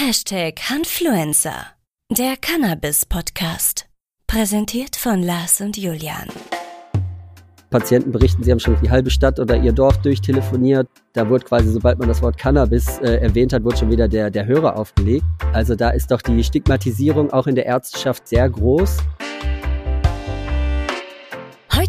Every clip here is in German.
Hashtag Hanfluencer, der Cannabis-Podcast. Präsentiert von Lars und Julian. Patienten berichten, sie haben schon die halbe Stadt oder ihr Dorf durchtelefoniert. Da wurde quasi, sobald man das Wort Cannabis äh, erwähnt hat, wurde schon wieder der, der Hörer aufgelegt. Also da ist doch die Stigmatisierung auch in der Ärzteschaft sehr groß.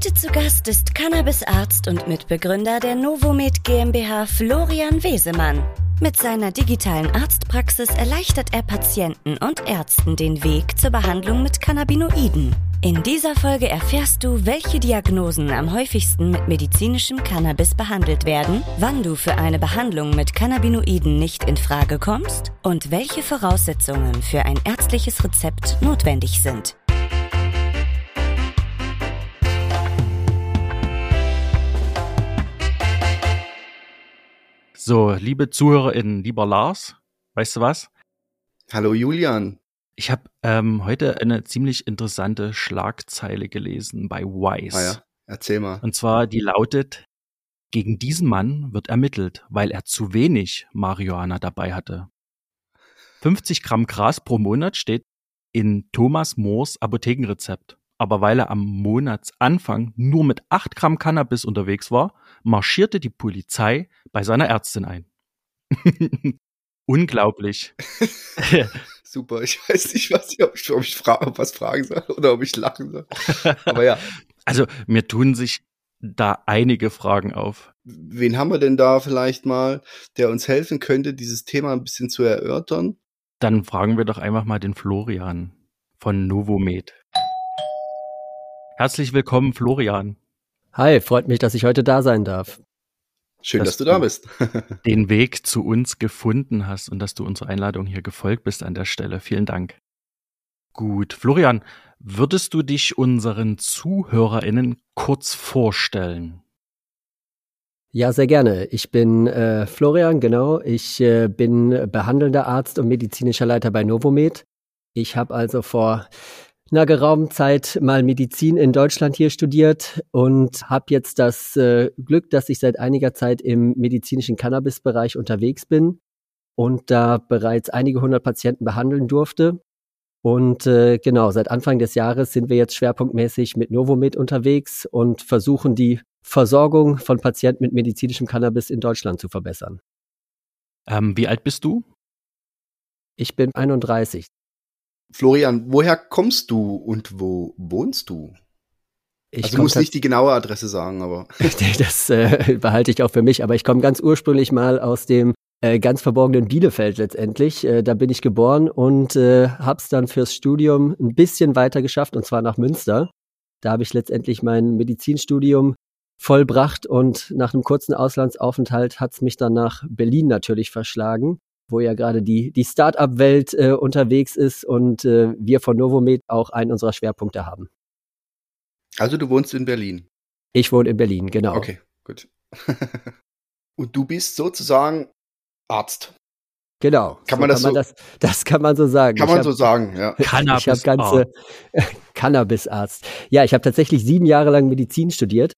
Heute zu Gast ist Cannabisarzt und Mitbegründer der Novomed GmbH Florian Wesemann. Mit seiner digitalen Arztpraxis erleichtert er Patienten und Ärzten den Weg zur Behandlung mit Cannabinoiden. In dieser Folge erfährst du, welche Diagnosen am häufigsten mit medizinischem Cannabis behandelt werden, wann du für eine Behandlung mit Cannabinoiden nicht in Frage kommst und welche Voraussetzungen für ein ärztliches Rezept notwendig sind. So, liebe ZuhörerInnen, lieber Lars, weißt du was? Hallo Julian. Ich habe ähm, heute eine ziemlich interessante Schlagzeile gelesen bei Wise. Ah ja, erzähl mal. Und zwar, die lautet, gegen diesen Mann wird ermittelt, weil er zu wenig Marihuana dabei hatte. 50 Gramm Gras pro Monat steht in Thomas Moores Apothekenrezept. Aber weil er am Monatsanfang nur mit 8 Gramm Cannabis unterwegs war, marschierte die Polizei bei seiner Ärztin ein. Unglaublich. Super, ich weiß nicht, was ich, ob ich, ob ich fra ob was fragen soll oder ob ich lachen soll. Aber ja. Also mir tun sich da einige Fragen auf. Wen haben wir denn da vielleicht mal, der uns helfen könnte, dieses Thema ein bisschen zu erörtern? Dann fragen wir doch einfach mal den Florian von Novomed. Herzlich willkommen, Florian. Hi, freut mich, dass ich heute da sein darf. Schön, dass, dass du da bist. den Weg zu uns gefunden hast und dass du unserer Einladung hier gefolgt bist an der Stelle. Vielen Dank. Gut, Florian, würdest du dich unseren ZuhörerInnen kurz vorstellen? Ja, sehr gerne. Ich bin äh, Florian, genau. Ich äh, bin behandelnder Arzt und medizinischer Leiter bei Novomed. Ich habe also vor einer geraumen Zeit mal Medizin in Deutschland hier studiert und habe jetzt das äh, Glück, dass ich seit einiger Zeit im medizinischen Cannabis-Bereich unterwegs bin und da bereits einige hundert Patienten behandeln durfte. Und äh, genau, seit Anfang des Jahres sind wir jetzt schwerpunktmäßig mit Novomed unterwegs und versuchen die Versorgung von Patienten mit medizinischem Cannabis in Deutschland zu verbessern. Ähm, wie alt bist du? Ich bin 31. Florian, woher kommst du und wo wohnst du? Ich also du musst nicht die genaue Adresse sagen, aber. das äh, behalte ich auch für mich, aber ich komme ganz ursprünglich mal aus dem äh, ganz verborgenen Bielefeld letztendlich. Äh, da bin ich geboren und äh, hab's dann fürs Studium ein bisschen weiter geschafft, und zwar nach Münster. Da habe ich letztendlich mein Medizinstudium vollbracht und nach einem kurzen Auslandsaufenthalt hat's mich dann nach Berlin natürlich verschlagen wo ja gerade die, die Start-up-Welt äh, unterwegs ist und äh, wir von Novomed auch einen unserer Schwerpunkte haben. Also du wohnst in Berlin? Ich wohne in Berlin, genau. Okay, gut. und du bist sozusagen Arzt. Genau. Kann so man das kann man so? Das, das, kann man so sagen. Kann ich man hab, so sagen, ja. Cannabis ich habe ganze Cannabis-Arzt. Ja, ich habe tatsächlich sieben Jahre lang Medizin studiert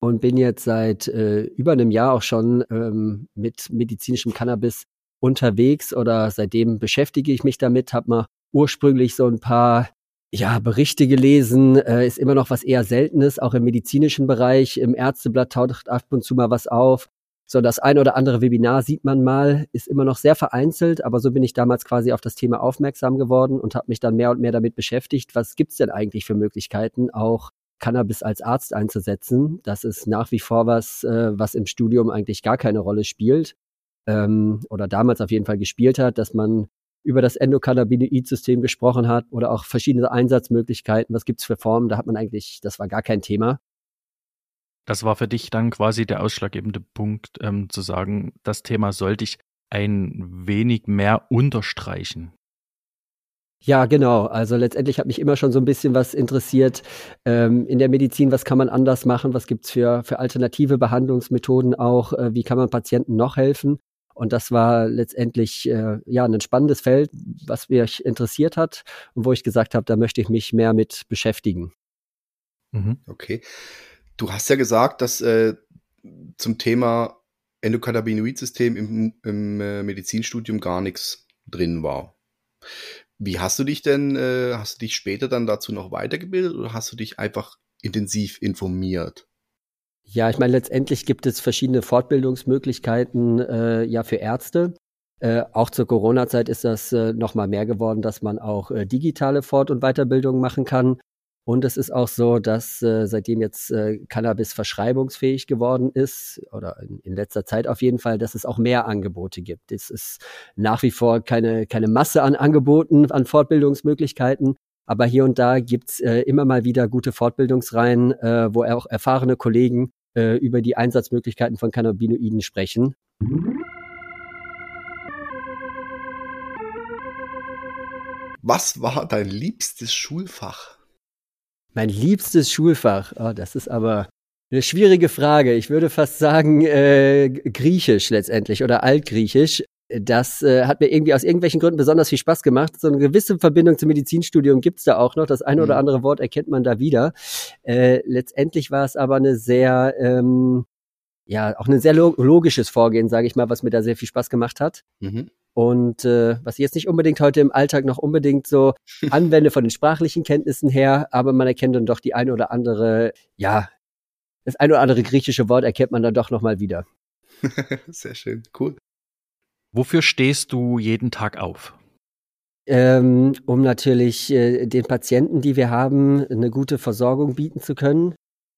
und bin jetzt seit äh, über einem Jahr auch schon ähm, mit medizinischem Cannabis unterwegs oder seitdem beschäftige ich mich damit, habe mal ursprünglich so ein paar ja, Berichte gelesen, äh, ist immer noch was eher Seltenes, auch im medizinischen Bereich. Im Ärzteblatt taucht ab und zu mal was auf. So das ein oder andere Webinar sieht man mal, ist immer noch sehr vereinzelt, aber so bin ich damals quasi auf das Thema aufmerksam geworden und habe mich dann mehr und mehr damit beschäftigt, was gibt's denn eigentlich für Möglichkeiten, auch Cannabis als Arzt einzusetzen. Das ist nach wie vor was, äh, was im Studium eigentlich gar keine Rolle spielt ähm, oder damals auf jeden Fall gespielt hat, dass man über das Endokannabinoid-System gesprochen hat oder auch verschiedene Einsatzmöglichkeiten. Was gibt's für Formen? Da hat man eigentlich, das war gar kein Thema. Das war für dich dann quasi der ausschlaggebende Punkt, ähm, zu sagen, das Thema sollte ich ein wenig mehr unterstreichen. Ja, genau. Also letztendlich hat mich immer schon so ein bisschen was interessiert ähm, in der Medizin. Was kann man anders machen? Was gibt's für, für alternative Behandlungsmethoden auch? Äh, wie kann man Patienten noch helfen? Und das war letztendlich äh, ja ein spannendes Feld, was mich interessiert hat und wo ich gesagt habe, da möchte ich mich mehr mit beschäftigen. Mhm. Okay. Du hast ja gesagt, dass äh, zum Thema Endokannabinoid-System im, im äh, Medizinstudium gar nichts drin war. Wie hast du dich denn, äh, hast du dich später dann dazu noch weitergebildet oder hast du dich einfach intensiv informiert? Ja, ich meine, letztendlich gibt es verschiedene Fortbildungsmöglichkeiten äh, ja für Ärzte. Äh, auch zur Corona-Zeit ist das äh, nochmal mehr geworden, dass man auch äh, digitale Fort- und Weiterbildungen machen kann. Und es ist auch so, dass äh, seitdem jetzt äh, Cannabis verschreibungsfähig geworden ist, oder in, in, letzter Zeit auf jeden Fall, dass es auch mehr Angebote gibt. Es ist nach wie vor keine, keine Masse an Angeboten, an Fortbildungsmöglichkeiten, aber hier und da gibt's äh, immer mal wieder gute Fortbildungsreihen, äh, wo auch erfahrene Kollegen äh, über die Einsatzmöglichkeiten von Cannabinoiden sprechen. Was war dein liebstes Schulfach? Mein liebstes Schulfach, oh, das ist aber eine schwierige Frage. Ich würde fast sagen äh, Griechisch letztendlich oder Altgriechisch. Das äh, hat mir irgendwie aus irgendwelchen Gründen besonders viel Spaß gemacht. So eine gewisse Verbindung zum Medizinstudium gibt's da auch noch. Das eine oder mhm. andere Wort erkennt man da wieder. Äh, letztendlich war es aber eine sehr, ähm, ja, auch ein sehr logisches Vorgehen, sage ich mal, was mir da sehr viel Spaß gemacht hat. Mhm. Und äh, was ich jetzt nicht unbedingt heute im Alltag noch unbedingt so anwende von den sprachlichen Kenntnissen her, aber man erkennt dann doch die eine oder andere, ja, das eine oder andere griechische Wort erkennt man dann doch nochmal wieder. Sehr schön, cool. Wofür stehst du jeden Tag auf? Ähm, um natürlich äh, den Patienten, die wir haben, eine gute Versorgung bieten zu können.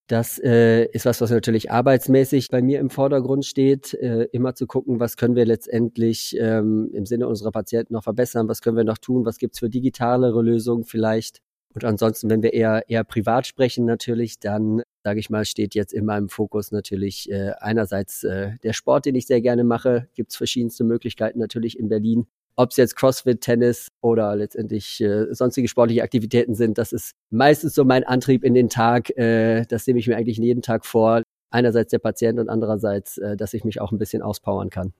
Das äh, ist was, was natürlich arbeitsmäßig bei mir im Vordergrund steht, äh, immer zu gucken, was können wir letztendlich ähm, im Sinne unserer Patienten noch verbessern, was können wir noch tun, was gibt's für digitalere Lösungen vielleicht. Und ansonsten, wenn wir eher eher privat sprechen natürlich, dann sage ich mal, steht jetzt in meinem Fokus natürlich äh, einerseits äh, der Sport, den ich sehr gerne mache. Gibt es verschiedenste Möglichkeiten natürlich in Berlin. Ob es jetzt CrossFit, Tennis oder letztendlich äh, sonstige sportliche Aktivitäten sind, das ist meistens so mein Antrieb in den Tag. Äh, das nehme ich mir eigentlich jeden Tag vor. Einerseits der Patient und andererseits, äh, dass ich mich auch ein bisschen auspowern kann.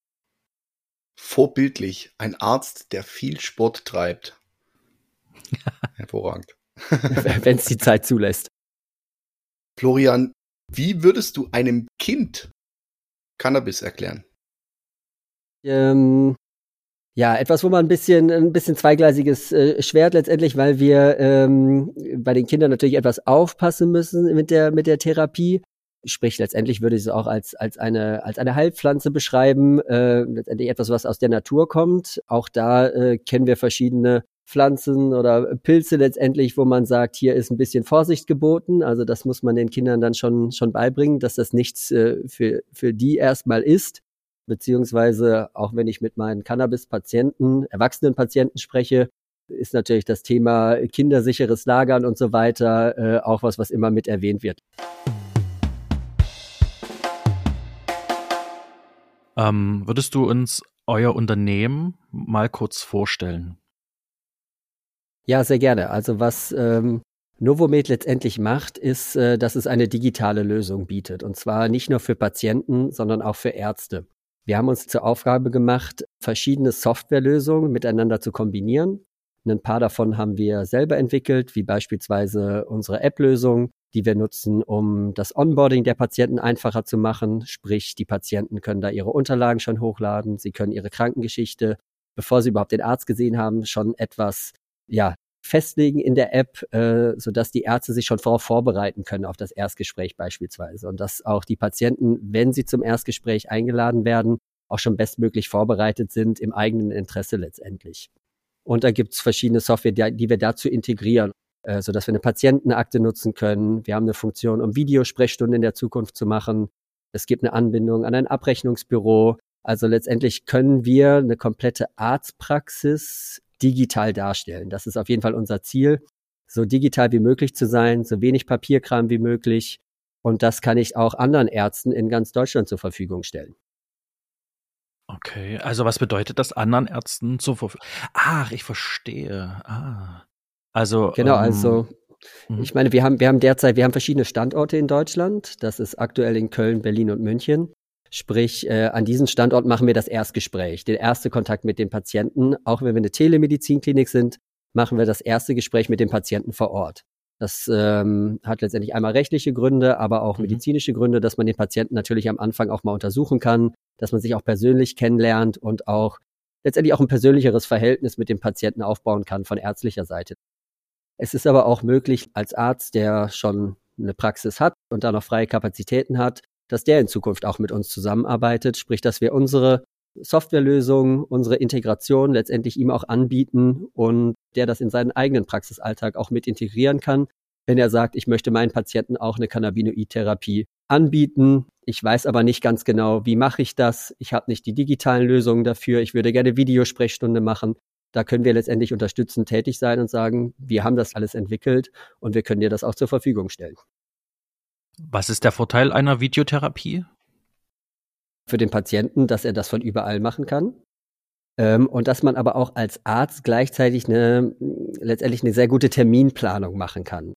Vorbildlich, ein Arzt, der viel Sport treibt. Hervorragend. Wenn es die Zeit zulässt. Florian, wie würdest du einem Kind Cannabis erklären? Ähm, ja, etwas, wo man ein bisschen, ein bisschen zweigleisiges äh, Schwert letztendlich, weil wir ähm, bei den Kindern natürlich etwas aufpassen müssen mit der, mit der Therapie. Sprich, letztendlich würde ich es auch als, als eine, als eine Heilpflanze beschreiben. Äh, letztendlich etwas, was aus der Natur kommt. Auch da äh, kennen wir verschiedene Pflanzen oder Pilze letztendlich, wo man sagt, hier ist ein bisschen Vorsicht geboten. Also das muss man den Kindern dann schon, schon beibringen, dass das nichts äh, für, für die erstmal ist. Beziehungsweise auch wenn ich mit meinen Cannabis-Patienten, erwachsenen Patienten spreche, ist natürlich das Thema kindersicheres Lagern und so weiter äh, auch was, was immer mit erwähnt wird. Ähm, würdest du uns euer Unternehmen mal kurz vorstellen? Ja, sehr gerne. Also was ähm, Novomed letztendlich macht, ist, äh, dass es eine digitale Lösung bietet. Und zwar nicht nur für Patienten, sondern auch für Ärzte. Wir haben uns zur Aufgabe gemacht, verschiedene Softwarelösungen miteinander zu kombinieren. Ein paar davon haben wir selber entwickelt, wie beispielsweise unsere App-Lösung, die wir nutzen, um das Onboarding der Patienten einfacher zu machen. Sprich, die Patienten können da ihre Unterlagen schon hochladen, sie können ihre Krankengeschichte, bevor sie überhaupt den Arzt gesehen haben, schon etwas ja, festlegen in der App, äh, sodass die Ärzte sich schon darauf vorbereiten können, auf das Erstgespräch beispielsweise. Und dass auch die Patienten, wenn sie zum Erstgespräch eingeladen werden, auch schon bestmöglich vorbereitet sind im eigenen Interesse letztendlich. Und da gibt's verschiedene Software, die, die wir dazu integrieren, äh, sodass wir eine Patientenakte nutzen können. Wir haben eine Funktion, um Videosprechstunden in der Zukunft zu machen. Es gibt eine Anbindung an ein Abrechnungsbüro. Also letztendlich können wir eine komplette Arztpraxis digital darstellen. Das ist auf jeden Fall unser Ziel, so digital wie möglich zu sein, so wenig Papierkram wie möglich. Und das kann ich auch anderen Ärzten in ganz Deutschland zur Verfügung stellen. Okay, also was bedeutet das anderen Ärzten zur Verfügung? Ach, ich verstehe. Ah. Also genau, ähm, also mhm. ich meine, wir haben wir haben derzeit wir haben verschiedene Standorte in Deutschland. Das ist aktuell in Köln, Berlin und München. Sprich, äh, an diesem Standort machen wir das Erstgespräch, den ersten Kontakt mit dem Patienten. Auch wenn wir eine Telemedizinklinik sind, machen wir das erste Gespräch mit dem Patienten vor Ort. Das ähm, hat letztendlich einmal rechtliche Gründe, aber auch mhm. medizinische Gründe, dass man den Patienten natürlich am Anfang auch mal untersuchen kann, dass man sich auch persönlich kennenlernt und auch letztendlich auch ein persönlicheres Verhältnis mit dem Patienten aufbauen kann von ärztlicher Seite. Es ist aber auch möglich, als Arzt, der schon eine Praxis hat und da noch freie Kapazitäten hat, dass der in Zukunft auch mit uns zusammenarbeitet, sprich, dass wir unsere Softwarelösungen, unsere Integration letztendlich ihm auch anbieten und der das in seinen eigenen Praxisalltag auch mit integrieren kann, wenn er sagt, ich möchte meinen Patienten auch eine Cannabinoid-Therapie anbieten. Ich weiß aber nicht ganz genau, wie mache ich das. Ich habe nicht die digitalen Lösungen dafür. Ich würde gerne Videosprechstunde machen. Da können wir letztendlich unterstützend tätig sein und sagen, wir haben das alles entwickelt und wir können dir das auch zur Verfügung stellen. Was ist der Vorteil einer Videotherapie? Für den Patienten, dass er das von überall machen kann. Ähm, und dass man aber auch als Arzt gleichzeitig eine, letztendlich eine sehr gute Terminplanung machen kann.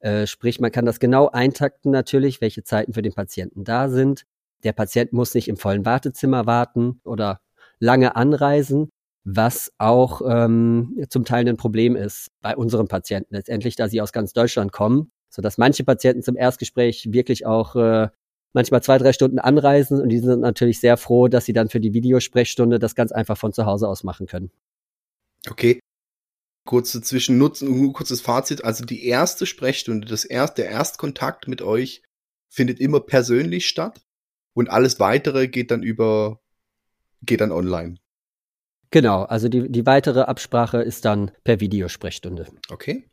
Äh, sprich, man kann das genau eintakten natürlich, welche Zeiten für den Patienten da sind. Der Patient muss nicht im vollen Wartezimmer warten oder lange anreisen, was auch ähm, zum Teil ein Problem ist bei unseren Patienten letztendlich, da sie aus ganz Deutschland kommen, so dass manche Patienten zum Erstgespräch wirklich auch äh, manchmal zwei, drei Stunden anreisen und die sind natürlich sehr froh, dass sie dann für die Videosprechstunde das ganz einfach von zu Hause aus machen können. Okay. Kurze Zwischennutzen, kurzes Fazit. Also die erste Sprechstunde, das erst, der Erstkontakt mit euch findet immer persönlich statt und alles weitere geht dann über, geht dann online. Genau, also die, die weitere Absprache ist dann per Videosprechstunde. Okay.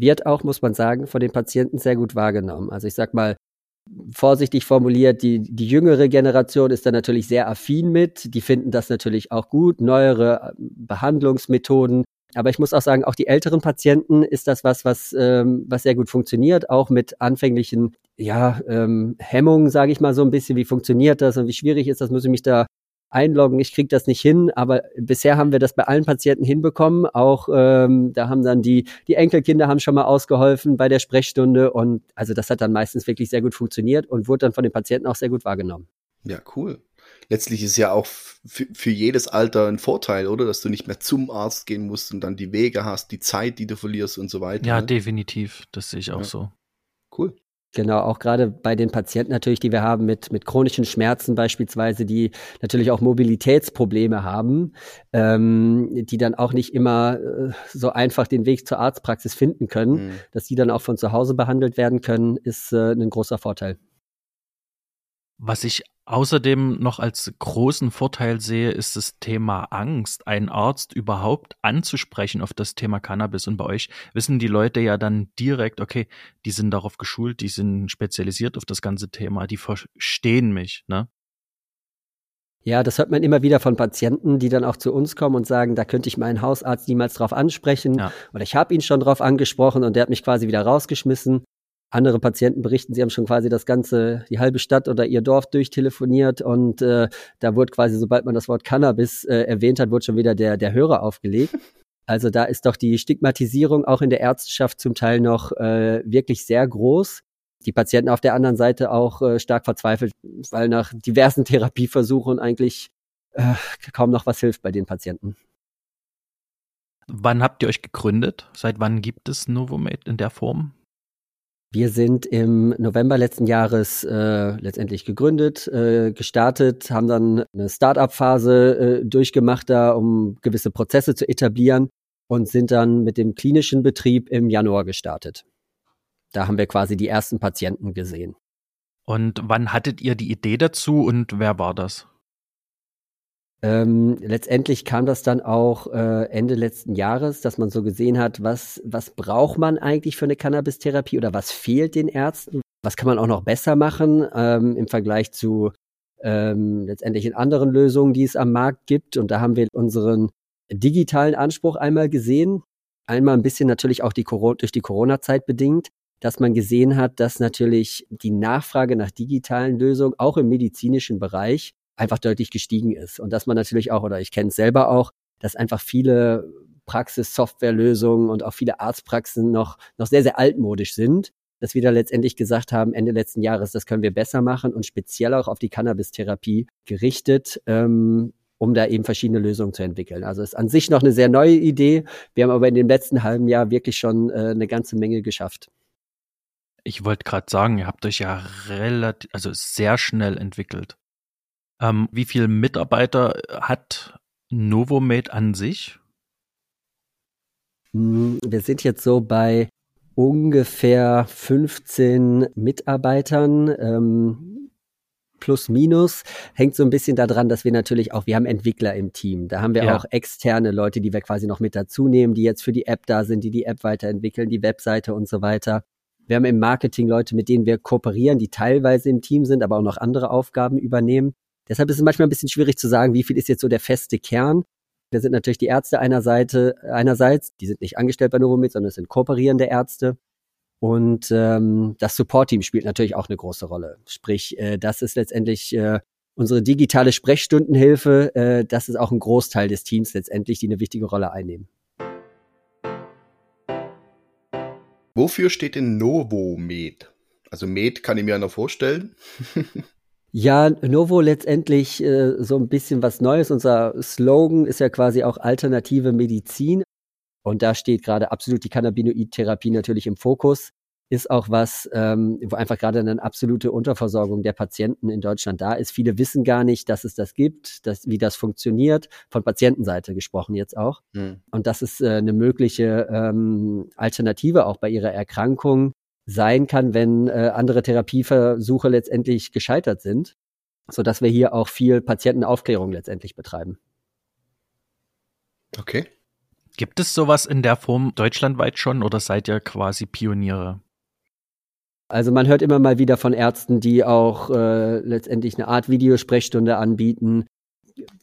Wird auch, muss man sagen, von den Patienten sehr gut wahrgenommen. Also ich sag mal, vorsichtig formuliert, die, die jüngere Generation ist da natürlich sehr affin mit. Die finden das natürlich auch gut, neuere äh, Behandlungsmethoden. Aber ich muss auch sagen, auch die älteren Patienten ist das was, was, ähm, was sehr gut funktioniert, auch mit anfänglichen ja, ähm, Hemmungen, sage ich mal so ein bisschen, wie funktioniert das und wie schwierig ist das, muss ich mich da einloggen, ich kriege das nicht hin, aber bisher haben wir das bei allen Patienten hinbekommen. Auch ähm, da haben dann die, die Enkelkinder haben schon mal ausgeholfen bei der Sprechstunde und also das hat dann meistens wirklich sehr gut funktioniert und wurde dann von den Patienten auch sehr gut wahrgenommen. Ja, cool. Letztlich ist ja auch für jedes Alter ein Vorteil, oder? Dass du nicht mehr zum Arzt gehen musst und dann die Wege hast, die Zeit, die du verlierst und so weiter. Ja, ne? definitiv. Das sehe ich auch ja. so. Cool. Genau, auch gerade bei den Patienten natürlich, die wir haben mit, mit chronischen Schmerzen beispielsweise, die natürlich auch Mobilitätsprobleme haben, ähm, die dann auch nicht immer äh, so einfach den Weg zur Arztpraxis finden können, mhm. dass die dann auch von zu Hause behandelt werden können, ist äh, ein großer Vorteil. Was ich außerdem noch als großen Vorteil sehe, ist das Thema Angst, einen Arzt überhaupt anzusprechen auf das Thema Cannabis. Und bei euch wissen die Leute ja dann direkt, okay, die sind darauf geschult, die sind spezialisiert auf das ganze Thema, die verstehen mich, ne? Ja, das hört man immer wieder von Patienten, die dann auch zu uns kommen und sagen, da könnte ich meinen Hausarzt niemals drauf ansprechen. Ja. Oder ich habe ihn schon drauf angesprochen und der hat mich quasi wieder rausgeschmissen. Andere Patienten berichten, sie haben schon quasi das ganze, die halbe Stadt oder ihr Dorf durchtelefoniert und äh, da wurde quasi, sobald man das Wort Cannabis äh, erwähnt hat, wurde schon wieder der, der Hörer aufgelegt. Also da ist doch die Stigmatisierung auch in der Ärzteschaft zum Teil noch äh, wirklich sehr groß. Die Patienten auf der anderen Seite auch äh, stark verzweifelt, weil nach diversen Therapieversuchen eigentlich äh, kaum noch was hilft bei den Patienten. Wann habt ihr euch gegründet? Seit wann gibt es Novomate in der Form? Wir sind im November letzten Jahres äh, letztendlich gegründet, äh, gestartet, haben dann eine Start-up-Phase äh, durchgemacht, da um gewisse Prozesse zu etablieren und sind dann mit dem klinischen Betrieb im Januar gestartet. Da haben wir quasi die ersten Patienten gesehen. Und wann hattet ihr die Idee dazu und wer war das? Ähm, letztendlich kam das dann auch äh, Ende letzten Jahres, dass man so gesehen hat, was, was braucht man eigentlich für eine Cannabis-Therapie oder was fehlt den Ärzten? Was kann man auch noch besser machen ähm, im Vergleich zu ähm, letztendlich in anderen Lösungen, die es am Markt gibt? Und da haben wir unseren digitalen Anspruch einmal gesehen. Einmal ein bisschen natürlich auch die durch die Corona-Zeit bedingt, dass man gesehen hat, dass natürlich die Nachfrage nach digitalen Lösungen auch im medizinischen Bereich einfach deutlich gestiegen ist. Und dass man natürlich auch, oder ich kenne es selber auch, dass einfach viele Praxis-Softwarelösungen und auch viele Arztpraxen noch, noch sehr, sehr altmodisch sind, dass wir da letztendlich gesagt haben, Ende letzten Jahres, das können wir besser machen und speziell auch auf die Cannabis-Therapie gerichtet, ähm, um da eben verschiedene Lösungen zu entwickeln. Also ist an sich noch eine sehr neue Idee. Wir haben aber in dem letzten halben Jahr wirklich schon äh, eine ganze Menge geschafft. Ich wollte gerade sagen, ihr habt euch ja relativ, also sehr schnell entwickelt. Ähm, wie viele Mitarbeiter hat Novomed an sich? Hm, wir sind jetzt so bei ungefähr 15 Mitarbeitern. Ähm, plus minus hängt so ein bisschen daran, dass wir natürlich auch, wir haben Entwickler im Team. Da haben wir ja. auch externe Leute, die wir quasi noch mit dazu nehmen, die jetzt für die App da sind, die die App weiterentwickeln, die Webseite und so weiter. Wir haben im Marketing Leute, mit denen wir kooperieren, die teilweise im Team sind, aber auch noch andere Aufgaben übernehmen. Deshalb ist es manchmal ein bisschen schwierig zu sagen, wie viel ist jetzt so der feste Kern. Da sind natürlich die Ärzte einer Seite, einerseits, die sind nicht angestellt bei Novomid, sondern es sind kooperierende Ärzte. Und ähm, das Support-Team spielt natürlich auch eine große Rolle. Sprich, äh, das ist letztendlich äh, unsere digitale Sprechstundenhilfe. Äh, das ist auch ein Großteil des Teams letztendlich, die eine wichtige Rolle einnehmen. Wofür steht denn Novomed? Also Med kann ich mir ja noch vorstellen. Ja, Novo letztendlich äh, so ein bisschen was Neues. Unser Slogan ist ja quasi auch alternative Medizin. Und da steht gerade absolut die Cannabinoid-Therapie natürlich im Fokus. Ist auch was, ähm, wo einfach gerade eine absolute Unterversorgung der Patienten in Deutschland da ist. Viele wissen gar nicht, dass es das gibt, dass, wie das funktioniert. Von Patientenseite gesprochen jetzt auch. Mhm. Und das ist äh, eine mögliche ähm, Alternative auch bei ihrer Erkrankung sein kann, wenn äh, andere Therapieversuche letztendlich gescheitert sind, so dass wir hier auch viel Patientenaufklärung letztendlich betreiben. Okay. Gibt es sowas in der Form deutschlandweit schon oder seid ihr quasi Pioniere? Also man hört immer mal wieder von Ärzten, die auch äh, letztendlich eine Art Videosprechstunde anbieten.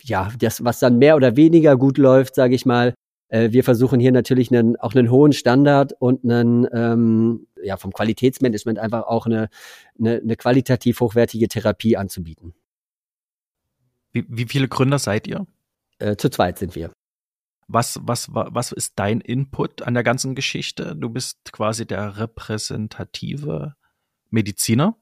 Ja, das, was dann mehr oder weniger gut läuft, sage ich mal. Äh, wir versuchen hier natürlich einen, auch einen hohen Standard und einen, ähm, ja, vom Qualitätsmanagement einfach auch eine, eine, eine qualitativ hochwertige Therapie anzubieten. Wie, wie viele Gründer seid ihr? Äh, zu zweit sind wir. Was, was, was ist dein Input an der ganzen Geschichte? Du bist quasi der repräsentative Mediziner.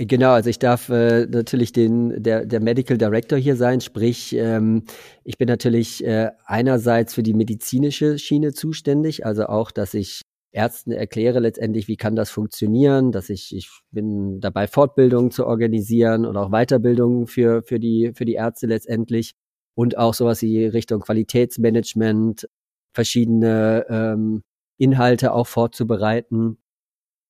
Genau, also ich darf äh, natürlich den der der Medical Director hier sein, sprich ähm, ich bin natürlich äh, einerseits für die medizinische Schiene zuständig, also auch, dass ich Ärzten erkläre letztendlich, wie kann das funktionieren, dass ich ich bin dabei Fortbildungen zu organisieren und auch Weiterbildungen für für die für die Ärzte letztendlich und auch sowas wie Richtung Qualitätsmanagement, verschiedene ähm, Inhalte auch vorzubereiten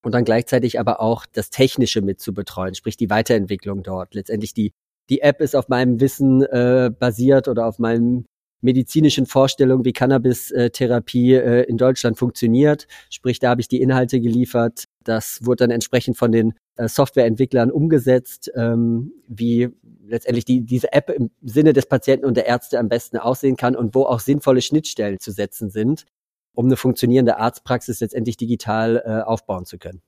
und dann gleichzeitig aber auch das Technische mit zu betreuen, sprich die Weiterentwicklung dort. Letztendlich die, die App ist auf meinem Wissen äh, basiert oder auf meinem medizinischen Vorstellungen, wie Cannabis-Therapie äh, in Deutschland funktioniert. Sprich, da habe ich die Inhalte geliefert. Das wurde dann entsprechend von den äh, Softwareentwicklern umgesetzt, ähm, wie letztendlich die, diese App im Sinne des Patienten und der Ärzte am besten aussehen kann und wo auch sinnvolle Schnittstellen zu setzen sind, um eine funktionierende Arztpraxis letztendlich digital äh, aufbauen zu können.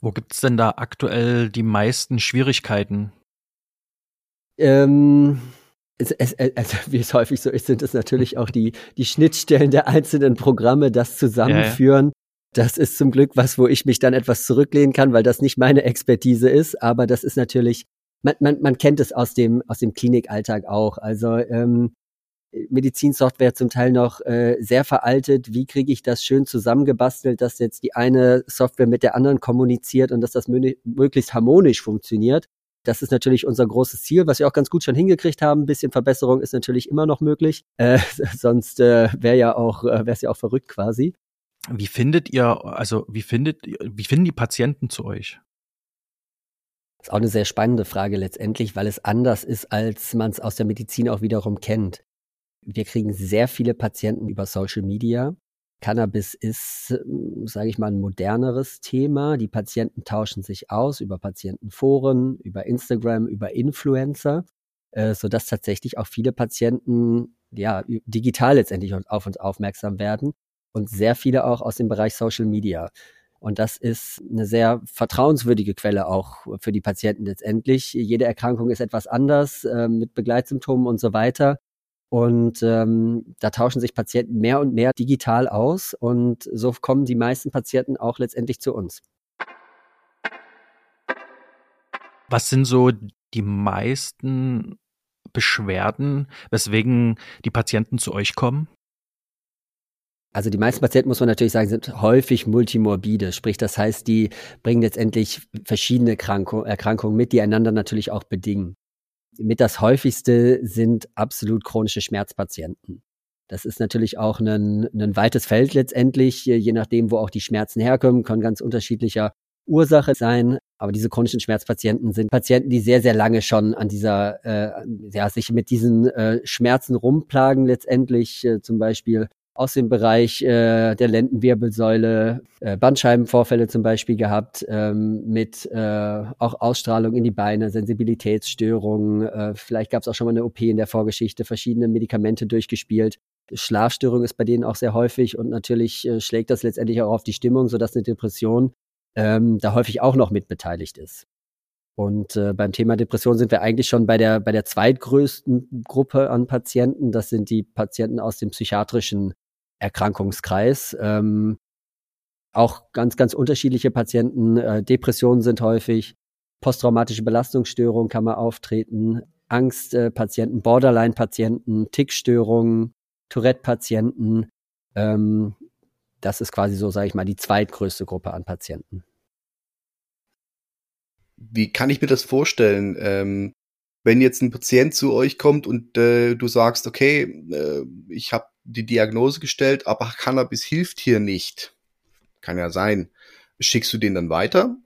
Wo gibt's denn da aktuell die meisten Schwierigkeiten? Ähm, es, es, also wie es häufig so ist, sind es natürlich auch die, die Schnittstellen der einzelnen Programme, das Zusammenführen. Ja, ja. Das ist zum Glück was, wo ich mich dann etwas zurücklehnen kann, weil das nicht meine Expertise ist. Aber das ist natürlich, man, man, man kennt es aus dem, aus dem Klinikalltag auch. Also ähm, Medizinsoftware zum Teil noch äh, sehr veraltet. Wie kriege ich das schön zusammengebastelt, dass jetzt die eine Software mit der anderen kommuniziert und dass das möglichst harmonisch funktioniert? Das ist natürlich unser großes Ziel, was wir auch ganz gut schon hingekriegt haben. Ein bisschen Verbesserung ist natürlich immer noch möglich. Äh, sonst äh, wäre ja auch, äh, wäre es ja auch verrückt quasi. Wie findet ihr, also wie findet, wie finden die Patienten zu euch? Das ist auch eine sehr spannende Frage letztendlich, weil es anders ist, als man es aus der Medizin auch wiederum kennt. Wir kriegen sehr viele Patienten über Social Media. Cannabis ist, sage ich mal, ein moderneres Thema. Die Patienten tauschen sich aus über Patientenforen, über Instagram, über Influencer, äh, so dass tatsächlich auch viele Patienten ja digital letztendlich auf uns aufmerksam werden und sehr viele auch aus dem Bereich Social Media. Und das ist eine sehr vertrauenswürdige Quelle auch für die Patienten letztendlich. Jede Erkrankung ist etwas anders äh, mit Begleitsymptomen und so weiter. Und ähm, da tauschen sich Patienten mehr und mehr digital aus und so kommen die meisten Patienten auch letztendlich zu uns. Was sind so die meisten Beschwerden, weswegen die Patienten zu euch kommen? Also die meisten Patienten, muss man natürlich sagen, sind häufig multimorbide. Sprich, das heißt, die bringen letztendlich verschiedene Erkrankungen mit, die einander natürlich auch bedingen. Mit das häufigste sind absolut chronische Schmerzpatienten. Das ist natürlich auch ein, ein weites Feld letztendlich, je nachdem, wo auch die Schmerzen herkommen, können ganz unterschiedlicher Ursache sein. Aber diese chronischen Schmerzpatienten sind Patienten, die sehr, sehr lange schon an dieser, äh, ja, sich mit diesen äh, Schmerzen rumplagen letztendlich, äh, zum Beispiel aus dem Bereich äh, der Lendenwirbelsäule, äh, Bandscheibenvorfälle zum Beispiel gehabt, ähm, mit äh, auch Ausstrahlung in die Beine, Sensibilitätsstörungen, äh, vielleicht gab es auch schon mal eine OP in der Vorgeschichte, verschiedene Medikamente durchgespielt. Schlafstörung ist bei denen auch sehr häufig und natürlich äh, schlägt das letztendlich auch auf die Stimmung, sodass eine Depression ähm, da häufig auch noch mit beteiligt ist. Und äh, beim Thema Depression sind wir eigentlich schon bei der, bei der zweitgrößten Gruppe an Patienten. Das sind die Patienten aus dem psychiatrischen Erkrankungskreis. Ähm, auch ganz, ganz unterschiedliche Patienten. Äh, Depressionen sind häufig, posttraumatische Belastungsstörungen kann man auftreten, Angstpatienten, äh, Borderline-Patienten, Tickstörungen, Tourette-Patienten. Ähm, das ist quasi so, sage ich mal, die zweitgrößte Gruppe an Patienten. Wie kann ich mir das vorstellen? Ähm, wenn jetzt ein Patient zu euch kommt und äh, du sagst, okay, äh, ich habe die Diagnose gestellt, aber Cannabis hilft hier nicht. Kann ja sein. Schickst du den dann weiter?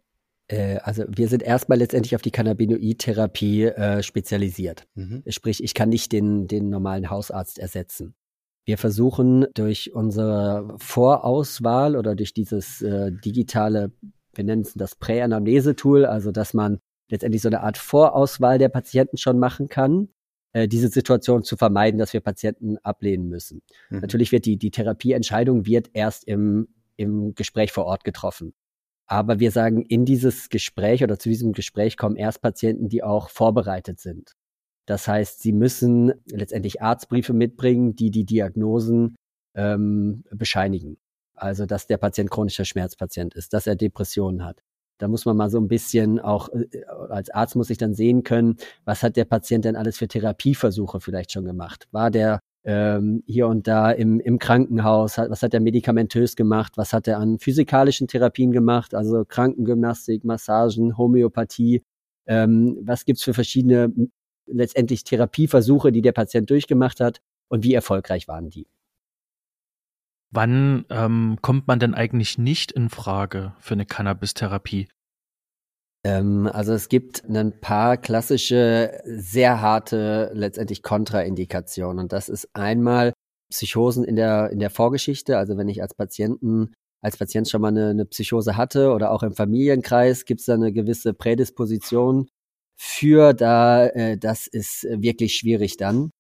Äh, also wir sind erstmal letztendlich auf die Cannabinoid-Therapie äh, spezialisiert. Mhm. Sprich, ich kann nicht den, den normalen Hausarzt ersetzen. Wir versuchen durch unsere Vorauswahl oder durch dieses äh, digitale, wir nennen es das Präanamnese-Tool, also dass man letztendlich so eine Art Vorauswahl der Patienten schon machen kann, äh, diese Situation zu vermeiden, dass wir Patienten ablehnen müssen. Mhm. Natürlich wird die, die Therapieentscheidung wird erst im, im Gespräch vor Ort getroffen. Aber wir sagen, in dieses Gespräch oder zu diesem Gespräch kommen erst Patienten, die auch vorbereitet sind. Das heißt, sie müssen letztendlich Arztbriefe mitbringen, die die Diagnosen ähm, bescheinigen. Also, dass der Patient chronischer Schmerzpatient ist, dass er Depressionen hat. Da muss man mal so ein bisschen auch, äh, als Arzt muss ich dann sehen können, was hat der Patient denn alles für Therapieversuche vielleicht schon gemacht? War der ähm, hier und da im, im Krankenhaus, was hat er medikamentös gemacht, was hat er an physikalischen Therapien gemacht, also Krankengymnastik, Massagen, Homöopathie, ähm, was gibt's für verschiedene letztendlich Therapieversuche, die der Patient durchgemacht hat? Und wie erfolgreich waren die. Wann ähm, kommt man denn eigentlich nicht in Frage für eine Cannabis-Therapie? Ähm, also es gibt ein paar klassische, sehr harte, letztendlich Kontraindikationen. Und das ist einmal Psychosen in der, in der Vorgeschichte. Also wenn ich als Patienten, als Patient schon mal eine, eine Psychose hatte oder auch im Familienkreis, gibt es da eine gewisse Prädisposition für, da äh, das ist wirklich schwierig dann.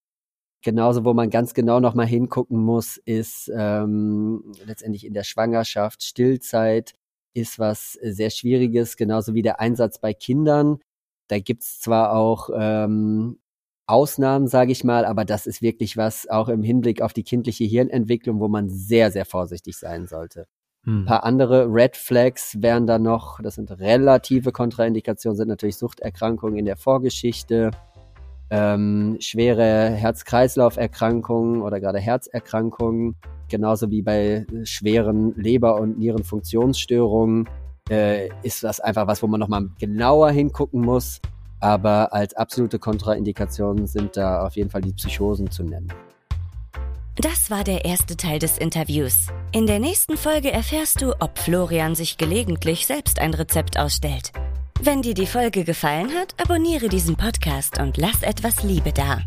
Genauso, wo man ganz genau nochmal hingucken muss, ist ähm, letztendlich in der Schwangerschaft, Stillzeit ist was sehr Schwieriges, genauso wie der Einsatz bei Kindern. Da gibt's zwar auch ähm, Ausnahmen, sage ich mal, aber das ist wirklich was auch im Hinblick auf die kindliche Hirnentwicklung, wo man sehr, sehr vorsichtig sein sollte. Hm. Ein paar andere Red Flags wären da noch, das sind relative Kontraindikationen, sind natürlich Suchterkrankungen in der Vorgeschichte, ähm, schwere Herz-Kreislauf-Erkrankungen oder gerade Herzerkrankungen, genauso wie bei schweren Leber- und Nierenfunktionsstörungen, äh, ist das einfach was, wo man nochmal genauer hingucken muss. Aber als absolute Kontraindikationen sind da auf jeden Fall die Psychosen zu nennen. Das war der erste Teil des Interviews. In der nächsten Folge erfährst du, ob Florian sich gelegentlich selbst ein Rezept ausstellt. Wenn dir die Folge gefallen hat, abonniere diesen Podcast und lass etwas Liebe da.